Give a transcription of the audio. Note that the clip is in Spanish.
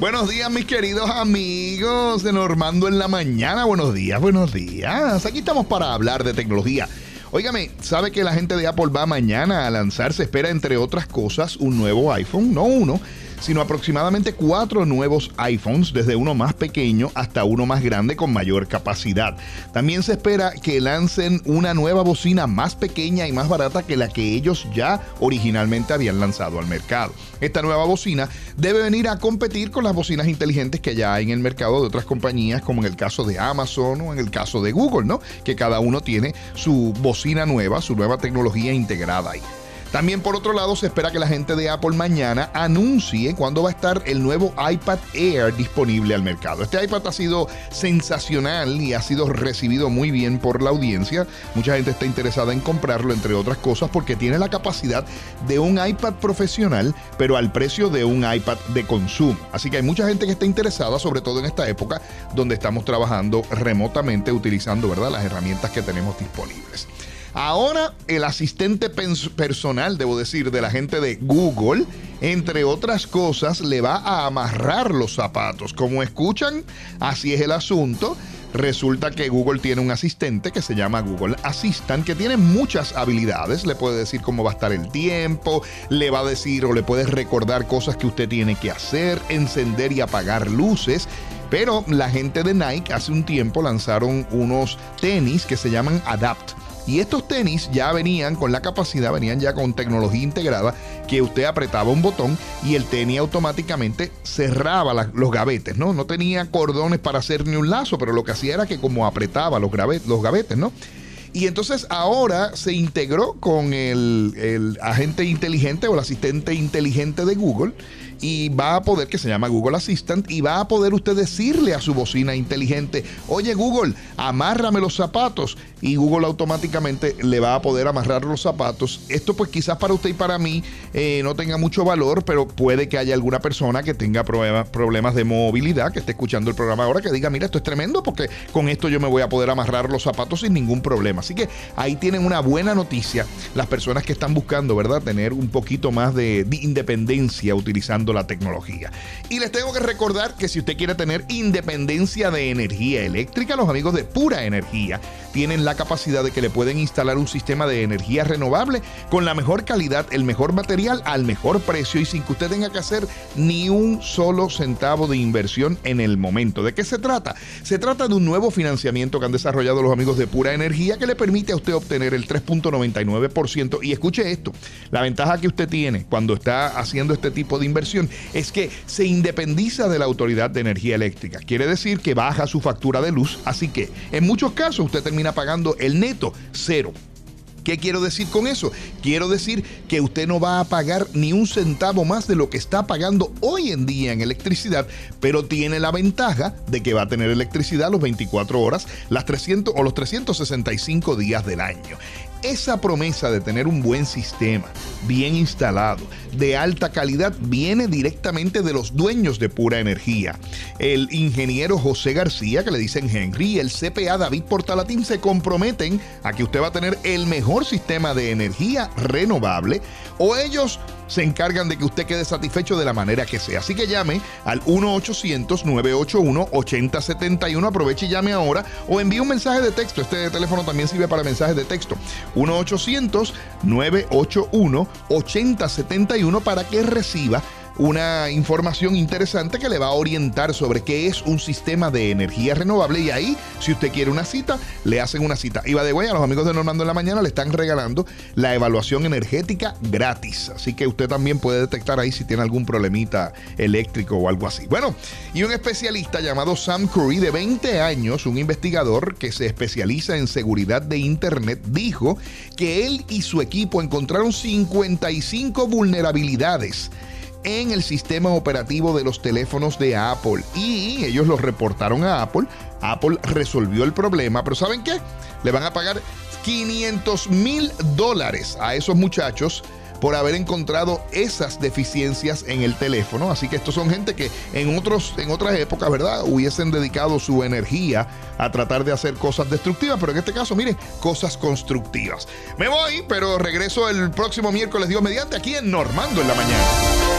Buenos días, mis queridos amigos de Normando en la Mañana. Buenos días, buenos días. Aquí estamos para hablar de tecnología. Óigame, ¿sabe que la gente de Apple va mañana a lanzar? Se espera, entre otras cosas, un nuevo iPhone, no uno, sino aproximadamente cuatro nuevos iPhones, desde uno más pequeño hasta uno más grande con mayor capacidad. También se espera que lancen una nueva bocina más pequeña y más barata que la que ellos ya originalmente habían lanzado al mercado. Esta nueva bocina debe venir a competir con las bocinas inteligentes que ya hay en el mercado de otras compañías, como en el caso de Amazon o en el caso de Google, ¿no? Que cada uno tiene su bocina nueva, su nueva tecnología integrada ahí. También por otro lado se espera que la gente de Apple mañana anuncie cuándo va a estar el nuevo iPad Air disponible al mercado. Este iPad ha sido sensacional y ha sido recibido muy bien por la audiencia. Mucha gente está interesada en comprarlo, entre otras cosas, porque tiene la capacidad de un iPad profesional, pero al precio de un iPad de consumo. Así que hay mucha gente que está interesada, sobre todo en esta época donde estamos trabajando remotamente utilizando ¿verdad? las herramientas que tenemos disponibles. Ahora el asistente personal, debo decir, de la gente de Google, entre otras cosas, le va a amarrar los zapatos. Como escuchan, así es el asunto. Resulta que Google tiene un asistente que se llama Google Assistant, que tiene muchas habilidades. Le puede decir cómo va a estar el tiempo, le va a decir o le puede recordar cosas que usted tiene que hacer, encender y apagar luces. Pero la gente de Nike hace un tiempo lanzaron unos tenis que se llaman Adapt y estos tenis ya venían con la capacidad, venían ya con tecnología integrada, que usted apretaba un botón y el tenis automáticamente cerraba los gavetes, ¿no? No tenía cordones para hacer ni un lazo, pero lo que hacía era que como apretaba los, los gavetes, ¿no? Y entonces ahora se integró con el, el agente inteligente o el asistente inteligente de Google y va a poder, que se llama Google Assistant, y va a poder usted decirle a su bocina inteligente, oye Google, amárrame los zapatos. Y Google automáticamente le va a poder amarrar los zapatos. Esto pues quizás para usted y para mí eh, no tenga mucho valor, pero puede que haya alguna persona que tenga problemas, problemas de movilidad, que esté escuchando el programa ahora, que diga, mira, esto es tremendo porque con esto yo me voy a poder amarrar los zapatos sin ningún problema. Así que ahí tienen una buena noticia las personas que están buscando, ¿verdad? Tener un poquito más de independencia utilizando la tecnología. Y les tengo que recordar que si usted quiere tener independencia de energía eléctrica, los amigos de Pura Energía tienen la capacidad de que le pueden instalar un sistema de energía renovable con la mejor calidad, el mejor material, al mejor precio y sin que usted tenga que hacer ni un solo centavo de inversión en el momento. ¿De qué se trata? Se trata de un nuevo financiamiento que han desarrollado los amigos de Pura Energía que le permite a usted obtener el 3.99% y escuche esto, la ventaja que usted tiene cuando está haciendo este tipo de inversión es que se independiza de la Autoridad de Energía Eléctrica. Quiere decir que baja su factura de luz, así que en muchos casos usted termina pagando el neto cero. ¿Qué quiero decir con eso? Quiero decir que usted no va a pagar ni un centavo más de lo que está pagando hoy en día en electricidad, pero tiene la ventaja de que va a tener electricidad los 24 horas, las 300 o los 365 días del año. Esa promesa de tener un buen sistema, bien instalado, de alta calidad, viene directamente de los dueños de pura energía. El ingeniero José García, que le dicen Henry, y el CPA David Portalatín se comprometen a que usted va a tener el mejor sistema de energía renovable o ellos se encargan de que usted quede satisfecho de la manera que sea. Así que llame al 1-800-981-8071. Aproveche y llame ahora o envíe un mensaje de texto. Este teléfono también sirve para mensajes de texto. 1-800-981-8071 para que reciba una información interesante que le va a orientar sobre qué es un sistema de energía renovable. Y ahí, si usted quiere una cita, le hacen una cita. Y va de a los amigos de Normando en la mañana le están regalando la evaluación energética gratis. Así que usted también puede detectar ahí si tiene algún problemita eléctrico o algo así. Bueno, y un especialista llamado Sam Curry, de 20 años, un investigador que se especializa en seguridad de Internet, dijo que él y su equipo encontraron 55 vulnerabilidades en el sistema operativo de los teléfonos de Apple. Y ellos lo reportaron a Apple. Apple resolvió el problema, pero ¿saben qué? Le van a pagar 500 mil dólares a esos muchachos por haber encontrado esas deficiencias en el teléfono. Así que estos son gente que en, otros, en otras épocas, ¿verdad? Hubiesen dedicado su energía a tratar de hacer cosas destructivas, pero en este caso, miren, cosas constructivas. Me voy, pero regreso el próximo miércoles, Dios mediante, aquí en Normando en la mañana.